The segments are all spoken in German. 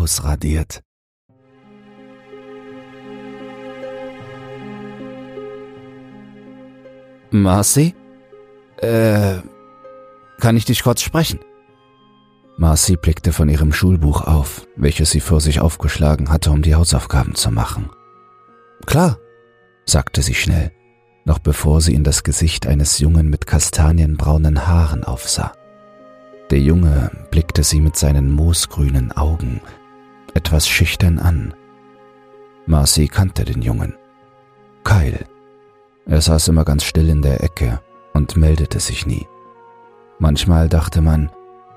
ausradiert. Marcy? Äh, kann ich dich kurz sprechen? Marcy blickte von ihrem Schulbuch auf, welches sie vor sich aufgeschlagen hatte, um die Hausaufgaben zu machen. Klar, sagte sie schnell, noch bevor sie in das Gesicht eines Jungen mit kastanienbraunen Haaren aufsah. Der Junge blickte sie mit seinen moosgrünen Augen etwas schüchtern an. Marcy kannte den Jungen. Kyle. Er saß immer ganz still in der Ecke und meldete sich nie. Manchmal dachte man,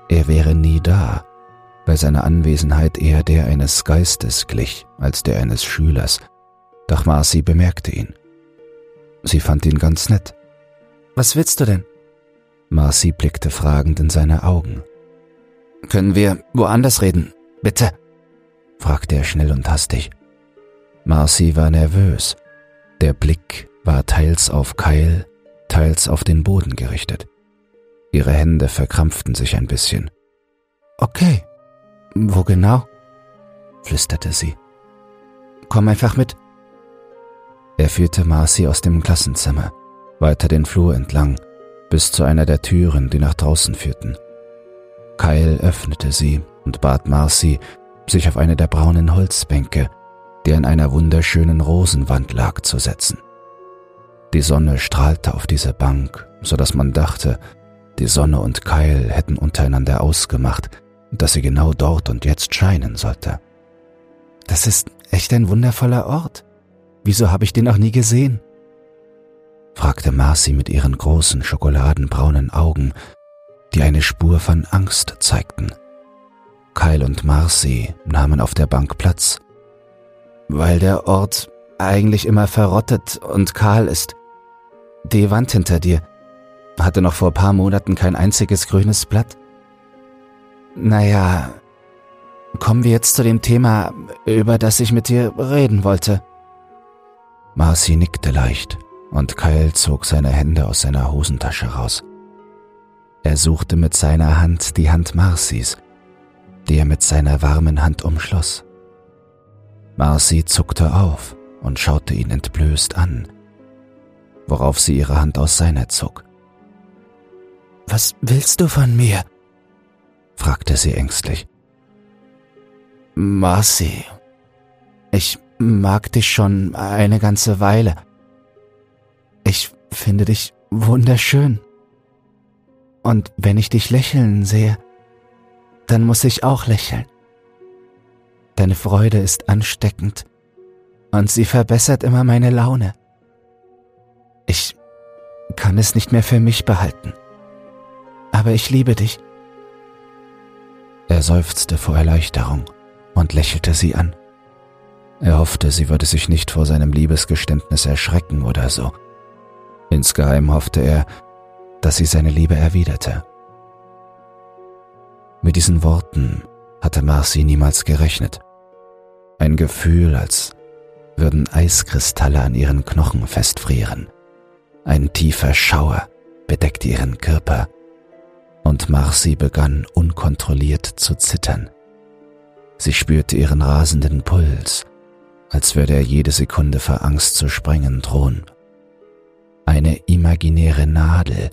er wäre nie da, bei seiner Anwesenheit eher der eines Geistes glich als der eines Schülers, doch Marcy bemerkte ihn. Sie fand ihn ganz nett. Was willst du denn? Marcy blickte fragend in seine Augen. Können wir woanders reden, bitte? Fragte er schnell und hastig. Marcy war nervös. Der Blick war teils auf Kyle, teils auf den Boden gerichtet. Ihre Hände verkrampften sich ein bisschen. Okay, wo genau? flüsterte sie. Komm einfach mit. Er führte Marcy aus dem Klassenzimmer, weiter den Flur entlang, bis zu einer der Türen, die nach draußen führten. Kyle öffnete sie und bat Marcy, sich auf eine der braunen Holzbänke, die an einer wunderschönen Rosenwand lag, zu setzen. Die Sonne strahlte auf diese Bank, so dass man dachte, die Sonne und Kyle hätten untereinander ausgemacht, dass sie genau dort und jetzt scheinen sollte. Das ist echt ein wundervoller Ort. Wieso habe ich den noch nie gesehen? fragte Marcy mit ihren großen schokoladenbraunen Augen, die eine Spur von Angst zeigten. Kyle und Marcy nahmen auf der Bank Platz. Weil der Ort eigentlich immer verrottet und kahl ist. Die Wand hinter dir hatte noch vor paar Monaten kein einziges grünes Blatt. Naja, kommen wir jetzt zu dem Thema, über das ich mit dir reden wollte. Marcy nickte leicht und Kyle zog seine Hände aus seiner Hosentasche raus. Er suchte mit seiner Hand die Hand Marcys, die er mit seiner warmen Hand umschloss. Marcy zuckte auf und schaute ihn entblößt an, worauf sie ihre Hand aus seiner zog. Was willst du von mir? fragte sie ängstlich. Marcy, ich mag dich schon eine ganze Weile. Ich finde dich wunderschön. Und wenn ich dich lächeln sehe, dann muss ich auch lächeln. Deine Freude ist ansteckend und sie verbessert immer meine Laune. Ich kann es nicht mehr für mich behalten. Aber ich liebe dich. Er seufzte vor Erleichterung und lächelte sie an. Er hoffte, sie würde sich nicht vor seinem Liebesgeständnis erschrecken oder so. Insgeheim hoffte er, dass sie seine Liebe erwiderte. Mit diesen Worten hatte Marcy niemals gerechnet. Ein Gefühl, als würden Eiskristalle an ihren Knochen festfrieren. Ein tiefer Schauer bedeckte ihren Körper, und Marcy begann unkontrolliert zu zittern. Sie spürte ihren rasenden Puls, als würde er jede Sekunde vor Angst zu sprengen drohen. Eine imaginäre Nadel,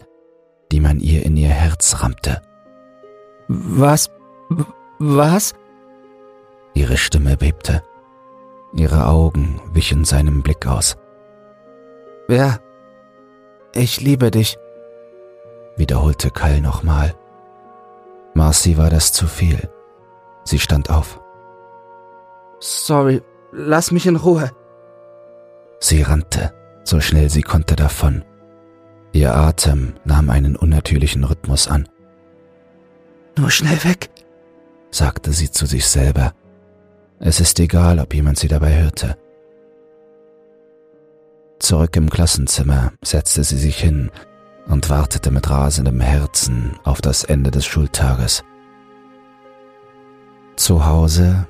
die man ihr in ihr Herz rammte. Was? Was? Ihre Stimme bebte. Ihre Augen wichen seinem Blick aus. Wer? Ich liebe dich, wiederholte Kyle nochmal. Marcy war das zu viel. Sie stand auf. Sorry, Lass mich in Ruhe. Sie rannte, so schnell sie konnte davon. Ihr Atem nahm einen unnatürlichen Rhythmus an. Nur schnell weg, sagte sie zu sich selber. Es ist egal, ob jemand sie dabei hörte. Zurück im Klassenzimmer setzte sie sich hin und wartete mit rasendem Herzen auf das Ende des Schultages. Zu Hause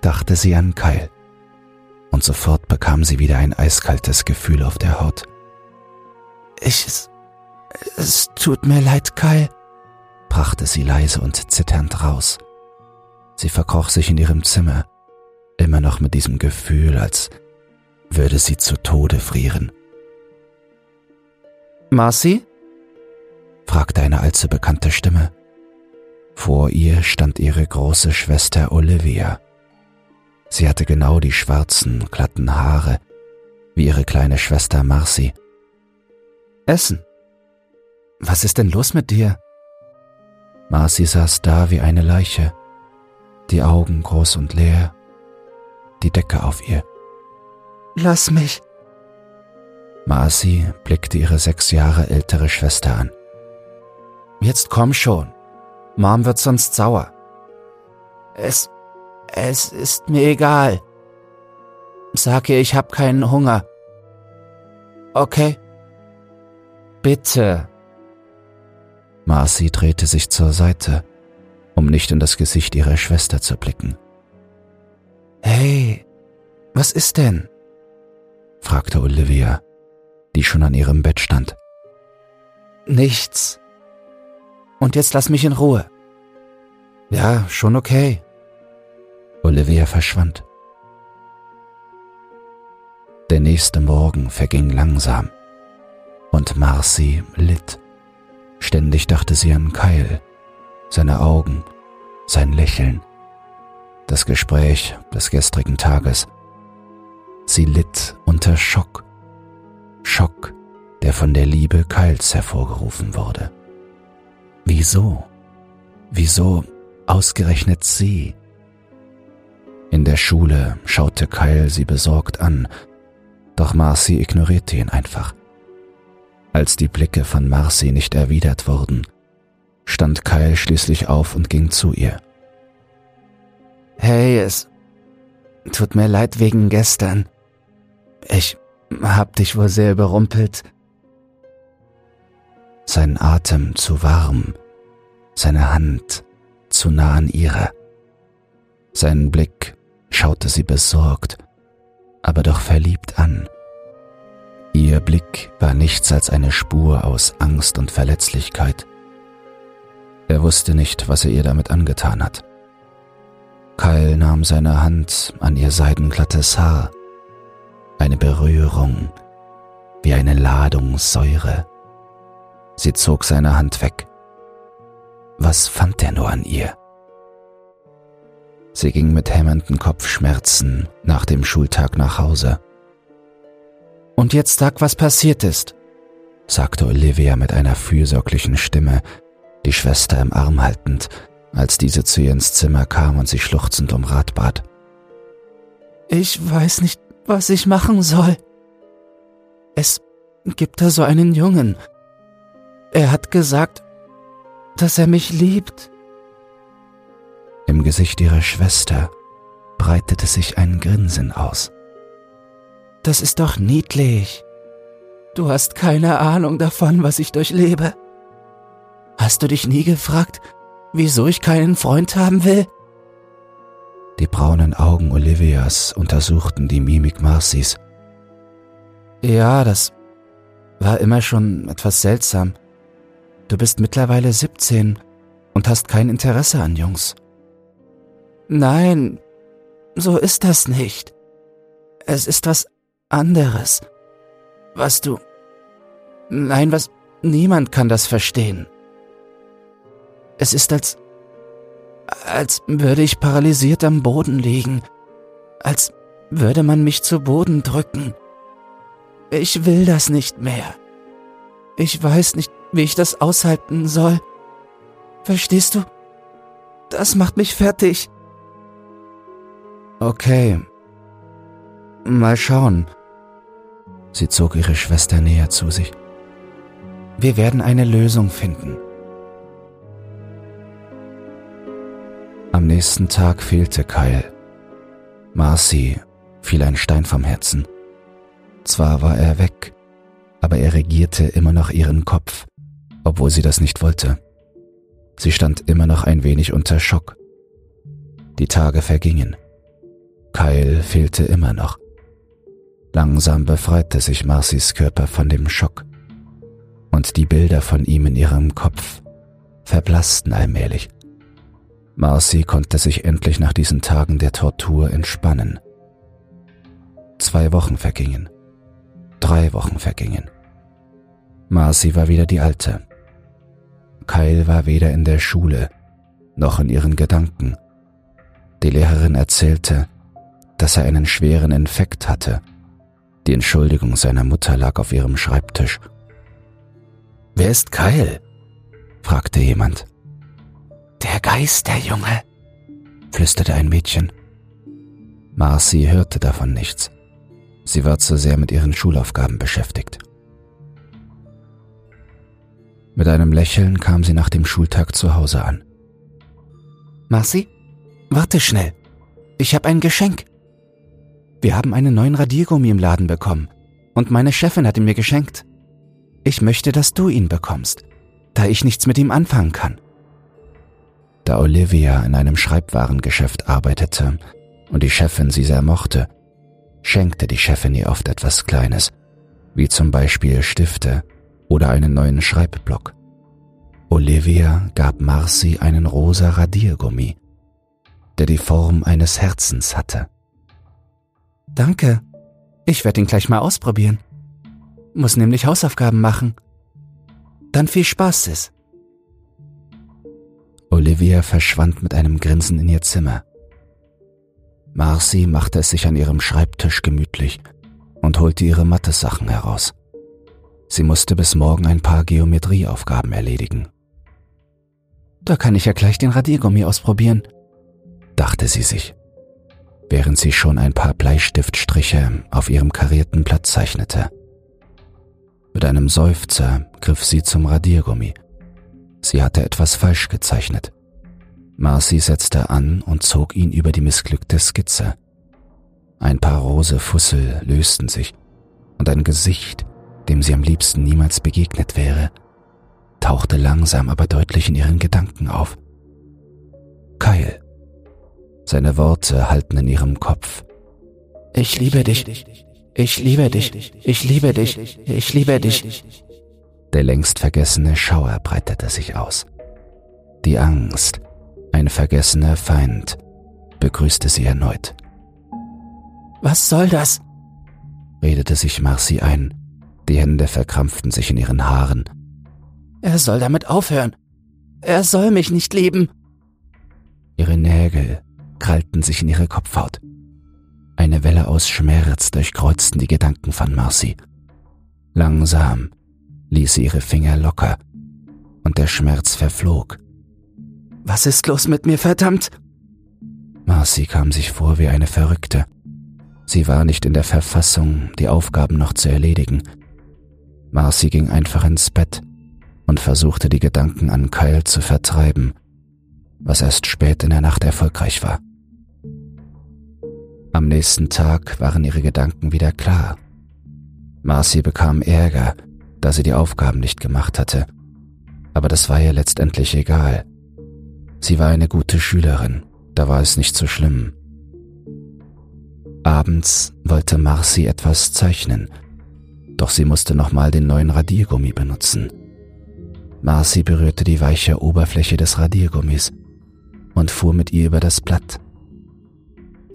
dachte sie an Kyle und sofort bekam sie wieder ein eiskaltes Gefühl auf der Haut. Ich, es, es tut mir leid, Kyle, brachte sie leise und zitternd raus. Sie verkroch sich in ihrem Zimmer, immer noch mit diesem Gefühl, als würde sie zu Tode frieren. Marcy? fragte eine allzu bekannte Stimme. Vor ihr stand ihre große Schwester Olivia. Sie hatte genau die schwarzen, glatten Haare wie ihre kleine Schwester Marcy. Essen. Was ist denn los mit dir? Marcy saß da wie eine Leiche, die Augen groß und leer, die Decke auf ihr. Lass mich. Marcy blickte ihre sechs Jahre ältere Schwester an. Jetzt komm schon. Mom wird sonst sauer. Es, es ist mir egal. Sag ihr, ich hab keinen Hunger. Okay. Bitte. Marcy drehte sich zur Seite, um nicht in das Gesicht ihrer Schwester zu blicken. Hey, was ist denn? fragte Olivia, die schon an ihrem Bett stand. Nichts. Und jetzt lass mich in Ruhe. Ja, schon okay. Olivia verschwand. Der nächste Morgen verging langsam und Marcy litt. Ständig dachte sie an Kyle, seine Augen, sein Lächeln, das Gespräch des gestrigen Tages. Sie litt unter Schock. Schock, der von der Liebe Kyles hervorgerufen wurde. Wieso? Wieso ausgerechnet sie? In der Schule schaute Kyle sie besorgt an, doch Marcy ignorierte ihn einfach. Als die Blicke von Marcy nicht erwidert wurden, stand Kyle schließlich auf und ging zu ihr. Hey, es tut mir leid wegen gestern. Ich hab dich wohl sehr überrumpelt. Sein Atem zu warm, seine Hand zu nah an ihrer. Sein Blick schaute sie besorgt, aber doch verliebt an. Ihr Blick war nichts als eine Spur aus Angst und Verletzlichkeit. Er wusste nicht, was er ihr damit angetan hat. Kyle nahm seine Hand an ihr seidenglattes Haar. Eine Berührung, wie eine Ladung Säure. Sie zog seine Hand weg. Was fand er nur an ihr? Sie ging mit hämmernden Kopfschmerzen nach dem Schultag nach Hause. Und jetzt sag, was passiert ist, sagte Olivia mit einer fürsorglichen Stimme, die Schwester im Arm haltend, als diese zu ihr ins Zimmer kam und sie schluchzend um Rat bat. Ich weiß nicht, was ich machen soll. Es gibt da so einen Jungen. Er hat gesagt, dass er mich liebt. Im Gesicht ihrer Schwester breitete sich ein Grinsen aus. Das ist doch niedlich. Du hast keine Ahnung davon, was ich durchlebe. Hast du dich nie gefragt, wieso ich keinen Freund haben will? Die braunen Augen Olivias untersuchten die Mimik Marcys. Ja, das war immer schon etwas seltsam. Du bist mittlerweile 17 und hast kein Interesse an Jungs. Nein, so ist das nicht. Es ist was anderes. Was du... Nein, was... Niemand kann das verstehen. Es ist als... als würde ich paralysiert am Boden liegen. Als würde man mich zu Boden drücken. Ich will das nicht mehr. Ich weiß nicht, wie ich das aushalten soll. Verstehst du? Das macht mich fertig. Okay. Mal schauen. Sie zog ihre Schwester näher zu sich. Wir werden eine Lösung finden. Am nächsten Tag fehlte Kyle. Marcy fiel ein Stein vom Herzen. Zwar war er weg, aber er regierte immer noch ihren Kopf, obwohl sie das nicht wollte. Sie stand immer noch ein wenig unter Schock. Die Tage vergingen. Kyle fehlte immer noch. Langsam befreite sich Marcys Körper von dem Schock und die Bilder von ihm in ihrem Kopf verblassten allmählich. Marcy konnte sich endlich nach diesen Tagen der Tortur entspannen. Zwei Wochen vergingen. Drei Wochen vergingen. Marcy war wieder die Alte. Kyle war weder in der Schule noch in ihren Gedanken. Die Lehrerin erzählte, dass er einen schweren Infekt hatte. Die Entschuldigung seiner Mutter lag auf ihrem Schreibtisch. Wer ist Kyle? fragte jemand. Der Geist, der Junge, flüsterte ein Mädchen. Marcy hörte davon nichts. Sie war zu sehr mit ihren Schulaufgaben beschäftigt. Mit einem Lächeln kam sie nach dem Schultag zu Hause an. Marcy, warte schnell. Ich habe ein Geschenk. Wir haben einen neuen Radiergummi im Laden bekommen und meine Chefin hat ihn mir geschenkt. Ich möchte, dass du ihn bekommst, da ich nichts mit ihm anfangen kann. Da Olivia in einem Schreibwarengeschäft arbeitete und die Chefin sie sehr mochte, schenkte die Chefin ihr oft etwas Kleines, wie zum Beispiel Stifte oder einen neuen Schreibblock. Olivia gab Marcy einen rosa Radiergummi, der die Form eines Herzens hatte. Danke, ich werde ihn gleich mal ausprobieren. Muss nämlich Hausaufgaben machen. Dann viel Spaß, Sis. Olivia verschwand mit einem Grinsen in ihr Zimmer. Marcy machte es sich an ihrem Schreibtisch gemütlich und holte ihre Mathe-Sachen heraus. Sie musste bis morgen ein paar Geometrieaufgaben erledigen. Da kann ich ja gleich den Radiergummi ausprobieren, dachte sie sich, während sie schon ein paar Bleistiftstriche auf ihrem karierten Blatt zeichnete. Mit einem Seufzer griff sie zum Radiergummi. Sie hatte etwas falsch gezeichnet. Marcy setzte an und zog ihn über die missglückte Skizze. Ein paar rose Fussel lösten sich und ein Gesicht, dem sie am liebsten niemals begegnet wäre, tauchte langsam aber deutlich in ihren Gedanken auf. Kyle. Seine Worte hallten in ihrem Kopf. Ich liebe dich. Ich liebe dich. Ich liebe dich. Ich liebe dich. Der längst vergessene Schauer breitete sich aus. Die Angst, ein vergessener Feind, begrüßte sie erneut. Was soll das? redete sich Marcy ein die Hände verkrampften sich in ihren Haaren. Er soll damit aufhören. Er soll mich nicht lieben. Ihre Nägel krallten sich in ihre Kopfhaut. Eine Welle aus Schmerz durchkreuzten die Gedanken von Marcy. Langsam ließ sie ihre Finger locker und der Schmerz verflog. Was ist los mit mir, verdammt? Marcy kam sich vor wie eine Verrückte. Sie war nicht in der Verfassung, die Aufgaben noch zu erledigen. Marcy ging einfach ins Bett und versuchte die Gedanken an Kyle zu vertreiben, was erst spät in der Nacht erfolgreich war. Am nächsten Tag waren ihre Gedanken wieder klar. Marcy bekam Ärger, da sie die Aufgaben nicht gemacht hatte, aber das war ihr letztendlich egal. Sie war eine gute Schülerin, da war es nicht so schlimm. Abends wollte Marcy etwas zeichnen doch sie musste nochmal den neuen Radiergummi benutzen. Marcy berührte die weiche Oberfläche des Radiergummis und fuhr mit ihr über das Blatt.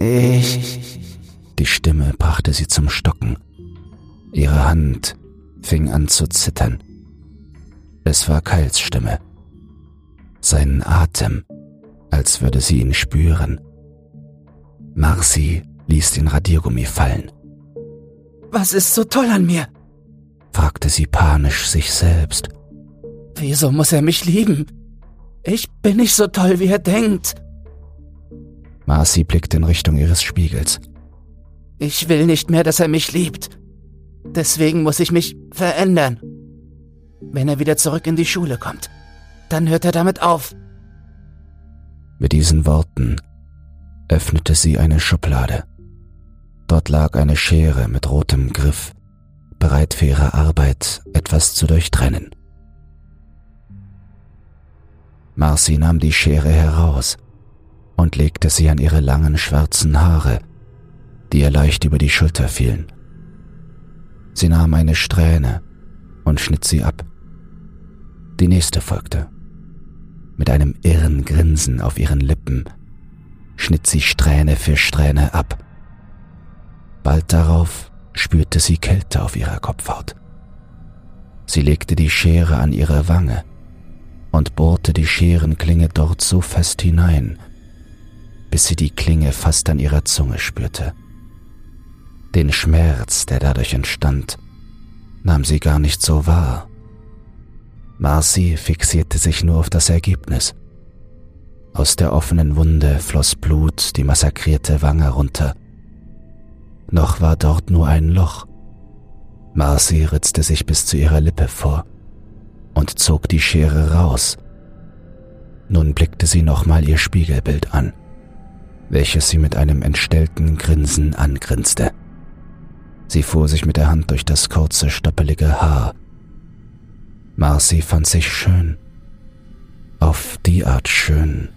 Ich. Die Stimme brachte sie zum Stocken. Ihre Hand fing an zu zittern. Es war Kyles Stimme. Seinen Atem, als würde sie ihn spüren. Marcy ließ den Radiergummi fallen. Was ist so toll an mir? fragte sie panisch sich selbst. Wieso muss er mich lieben? Ich bin nicht so toll, wie er denkt. Marcy blickte in Richtung ihres Spiegels. Ich will nicht mehr, dass er mich liebt. Deswegen muss ich mich verändern. Wenn er wieder zurück in die Schule kommt, dann hört er damit auf. Mit diesen Worten öffnete sie eine Schublade. Dort lag eine Schere mit rotem Griff, bereit für ihre Arbeit etwas zu durchtrennen. Marcy nahm die Schere heraus und legte sie an ihre langen schwarzen Haare, die ihr leicht über die Schulter fielen. Sie nahm eine Strähne und schnitt sie ab. Die nächste folgte. Mit einem irren Grinsen auf ihren Lippen schnitt sie Strähne für Strähne ab. Bald darauf spürte sie Kälte auf ihrer Kopfhaut. Sie legte die Schere an ihre Wange und bohrte die Scherenklinge dort so fest hinein, bis sie die Klinge fast an ihrer Zunge spürte. Den Schmerz, der dadurch entstand, nahm sie gar nicht so wahr. Marcy fixierte sich nur auf das Ergebnis. Aus der offenen Wunde floss Blut die massakrierte Wange runter. Noch war dort nur ein Loch. Marcy ritzte sich bis zu ihrer Lippe vor und zog die Schere raus. Nun blickte sie nochmal ihr Spiegelbild an, welches sie mit einem entstellten Grinsen angrinste. Sie fuhr sich mit der Hand durch das kurze, stoppelige Haar. Marcy fand sich schön. Auf die Art schön,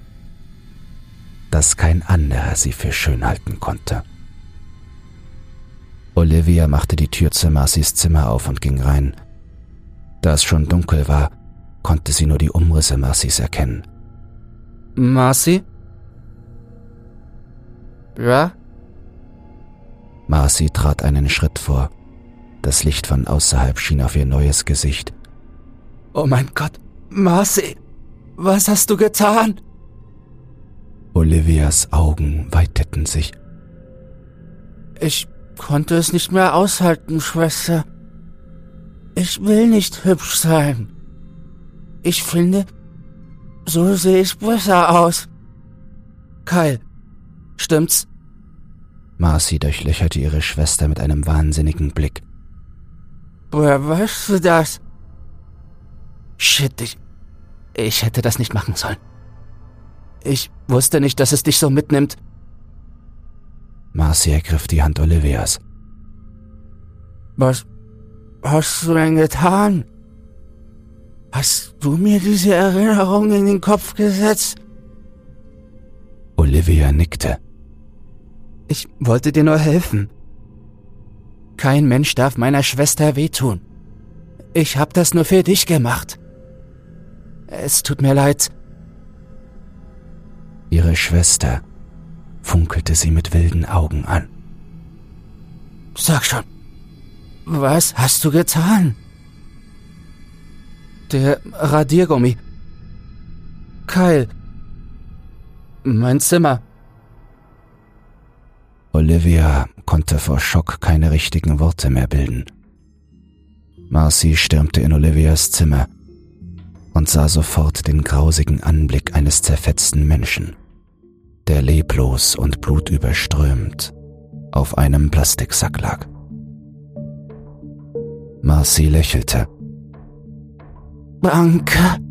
dass kein anderer sie für schön halten konnte. Olivia machte die Tür zu Marcys Zimmer auf und ging rein. Da es schon dunkel war, konnte sie nur die Umrisse Marcys erkennen. Marcy? Ja? Marcy trat einen Schritt vor. Das Licht von außerhalb schien auf ihr neues Gesicht. Oh mein Gott, Marcy, was hast du getan? Olivias Augen weiteten sich. Ich konnte es nicht mehr aushalten, Schwester. Ich will nicht hübsch sein. Ich finde, so sehe ich besser aus. Kyle, stimmt's? Marcy durchlöcherte ihre Schwester mit einem wahnsinnigen Blick. Woher weißt du das? Shit, ich. Ich hätte das nicht machen sollen. Ich wusste nicht, dass es dich so mitnimmt. Marcy ergriff die Hand Olivias. Was hast du denn getan? Hast du mir diese Erinnerung in den Kopf gesetzt? Olivia nickte. Ich wollte dir nur helfen. Kein Mensch darf meiner Schwester wehtun. Ich hab das nur für dich gemacht. Es tut mir leid. Ihre Schwester funkelte sie mit wilden Augen an. Sag schon, was hast du getan? Der Radiergummi. Kyle. Mein Zimmer. Olivia konnte vor Schock keine richtigen Worte mehr bilden. Marcy stürmte in Olivias Zimmer und sah sofort den grausigen Anblick eines zerfetzten Menschen, der leblos und blutüberströmt auf einem Plastiksack lag. Marcy lächelte. Danke.